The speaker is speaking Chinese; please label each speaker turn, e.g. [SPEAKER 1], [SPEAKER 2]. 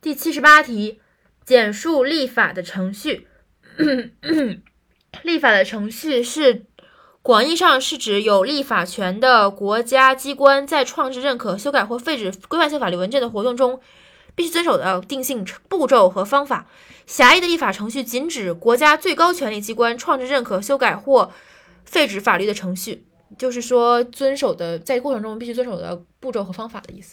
[SPEAKER 1] 第七十八题，简述立法的程序。立法的程序是广义上是指有立法权的国家机关在创制、认可、修改或废止规范性法律文件的活动中，必须遵守的定性步骤和方法。狭义的立法程序仅指国家最高权力机关创制、认可、修改或废止法律的程序，就是说遵守的在过程中必须遵守的步骤和方法的意思。